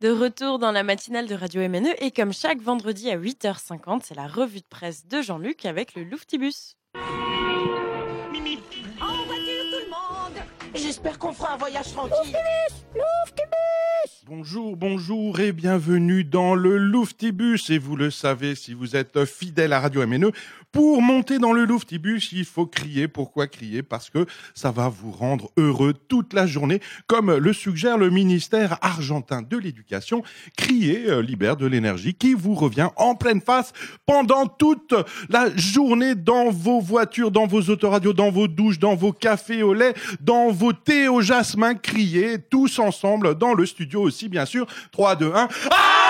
De retour dans la matinale de Radio MNE et comme chaque vendredi à 8h50, c'est la revue de presse de Jean-Luc avec le Louftibus. Mimi En voiture tout le monde J'espère qu'on fera un voyage tranquille. Bonjour, bonjour et bienvenue dans le Louftibus. Et vous le savez, si vous êtes fidèle à Radio MNE, pour monter dans le Louftibus, il faut crier. Pourquoi crier? Parce que ça va vous rendre heureux toute la journée, comme le suggère le ministère argentin de l'Éducation. Crier euh, libère de l'énergie qui vous revient en pleine face pendant toute la journée dans vos voitures, dans vos autoradios, dans vos douches, dans vos cafés au lait, dans vos thés au jasmin. Criez tous ensemble dans le studio aussi, bien sûr. 3, 2, 1. Ah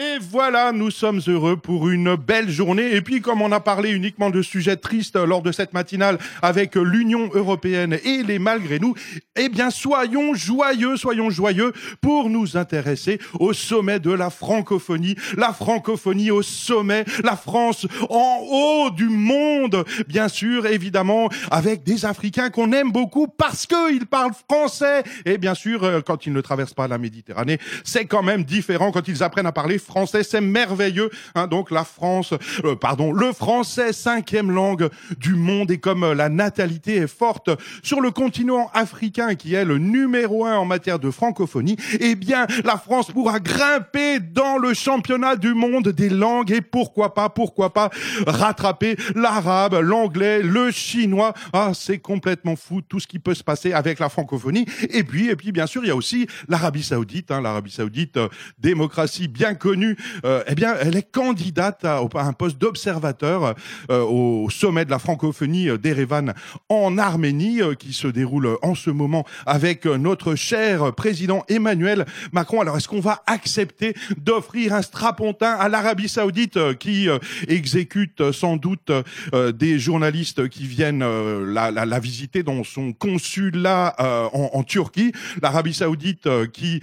et voilà, nous sommes heureux pour une belle journée. Et puis, comme on a parlé uniquement de sujets tristes lors de cette matinale avec l'Union européenne et les malgré nous, eh bien, soyons joyeux, soyons joyeux pour nous intéresser au sommet de la francophonie. La francophonie au sommet, la France en haut du monde, bien sûr, évidemment, avec des Africains qu'on aime beaucoup parce qu'ils parlent français. Et bien sûr, euh, quand ils ne traversent pas la Méditerranée, c'est quand même différent quand ils apprennent à parler français, c'est merveilleux. Hein, donc la France, euh, pardon, le français, cinquième langue du monde, et comme euh, la natalité est forte sur le continent africain, qui est le numéro un en matière de francophonie, eh bien la France pourra grimper dans le championnat du monde des langues et pourquoi pas, pourquoi pas rattraper l'arabe, l'anglais, le chinois. Ah, c'est complètement fou tout ce qui peut se passer avec la francophonie. Et puis, et puis bien sûr, il y a aussi l'Arabie Saoudite, hein, l'Arabie Saoudite, euh, démocratie bien connue euh, eh bien, elle est candidate à, un poste d'observateur euh, au sommet de la francophonie euh, d'Erevan en Arménie, qui se déroule en ce moment avec notre cher président Emmanuel Macron. Alors, est-ce qu'on va accepter d'offrir un strapontin à l'Arabie Saoudite qui exécute sans doute des journalistes qui viennent la, visiter dans son consulat en, Turquie, l'Arabie Saoudite qui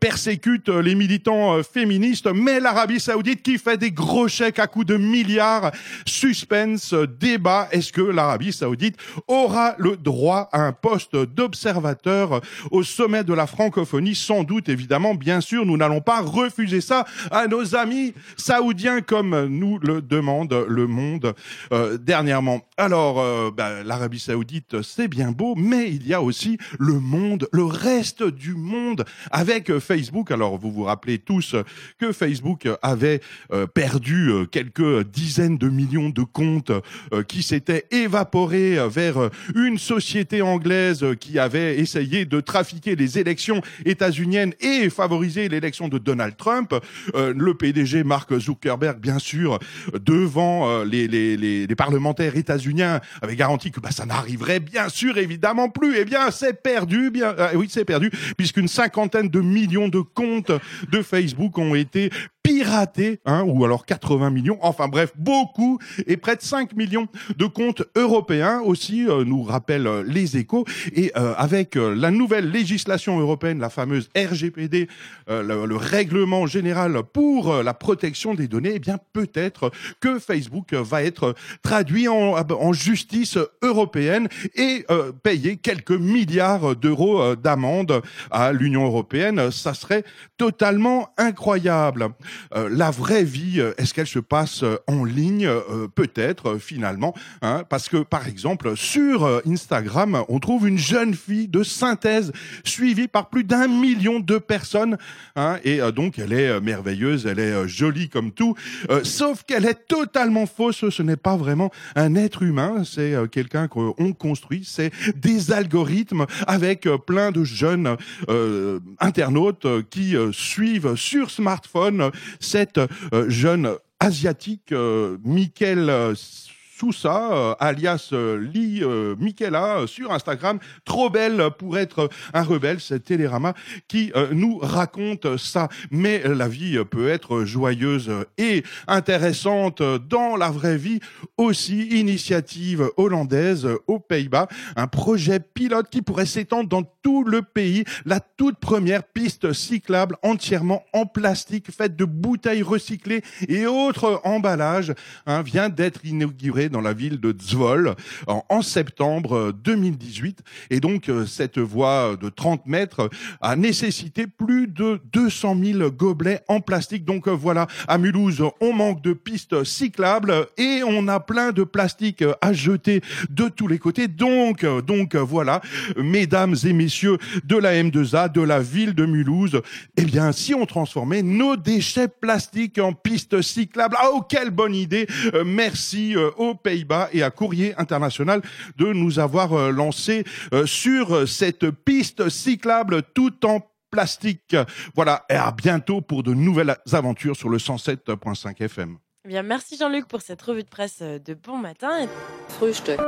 persécute les militants féministes mais l'Arabie Saoudite qui fait des gros chèques à coups de milliards. Suspense, débat. Est-ce que l'Arabie Saoudite aura le droit à un poste d'observateur au sommet de la francophonie? Sans doute, évidemment, bien sûr, nous n'allons pas refuser ça à nos amis saoudiens comme nous le demande le monde euh, dernièrement. Alors, euh, ben, l'Arabie Saoudite, c'est bien beau, mais il y a aussi le monde, le reste du monde avec Facebook. Alors, vous vous rappelez tous que Facebook avait euh, perdu euh, quelques dizaines de millions de comptes euh, qui s'étaient évaporés vers une société anglaise qui avait essayé de trafiquer les élections états-uniennes et favoriser l'élection de Donald Trump. le PDG Mark Zuckerberg, bien sûr, devant les parlementaires états-uniens, avait garanti que bah, ça n'arriverait bien sûr évidemment plus. Eh bien, c'est perdu. Bien, oui, c'est perdu, puisqu'une cinquantaine de millions de comptes de Facebook ont été liberté piraté, hein, ou alors 80 millions, enfin bref, beaucoup, et près de 5 millions de comptes européens aussi, euh, nous rappellent euh, les échos, et euh, avec la nouvelle législation européenne, la fameuse RGPD, le, le, règlement général pour la protection des données, eh bien peut-être que Facebook va être traduit en, en justice européenne et payer quelques milliards d'euros d'amende à l'Union européenne. Ça serait totalement incroyable. Euh, la vraie vie, euh, est-ce qu'elle se passe euh, en ligne Peut-être finalement, hein, parce que par exemple sur Instagram, on trouve une jeune fille de synthèse suivie par plus d'un million de personnes, hein, et donc elle est merveilleuse, elle est jolie comme tout, sauf qu'elle est totalement fausse. Ce n'est pas vraiment un être humain, c'est quelqu'un qu'on construit, c'est des algorithmes avec plein de jeunes internautes qui suivent sur smartphone cette euh, jeune asiatique, euh, Michael euh, Sousa, euh, alias euh, Lee euh, Michaela, sur Instagram. Trop belle pour être un rebelle, c'est Télérama qui nous raconte ça. Mais la vie peut être joyeuse et intéressante dans la vraie vie aussi. Initiative hollandaise aux Pays-Bas, un projet pilote qui pourrait s'étendre dans tout le pays. La toute première piste cyclable entièrement en plastique, faite de bouteilles recyclées et autres emballages, hein, vient d'être inaugurée dans la ville de Zwolle en, en septembre 2018. Et donc, cette voie de 30 mètres a nécessité plus de 200 000 gobelets en plastique. Donc voilà, à Mulhouse, on manque de pistes cyclables et on a plein de plastique à jeter de tous les côtés. Donc, donc voilà, mesdames et messieurs de la M2A, de la ville de Mulhouse, eh bien, si on transformait nos déchets plastiques en pistes cyclables, ah, oh, quelle bonne idée euh, Merci euh, aux Pays-Bas et à Courrier International de nous avoir euh, lancé sur cette piste cyclable tout en plastique. Voilà, et à bientôt pour de nouvelles aventures sur le 107.5 FM. Eh bien, merci Jean-Luc pour cette revue de presse de bon matin. Frühstück.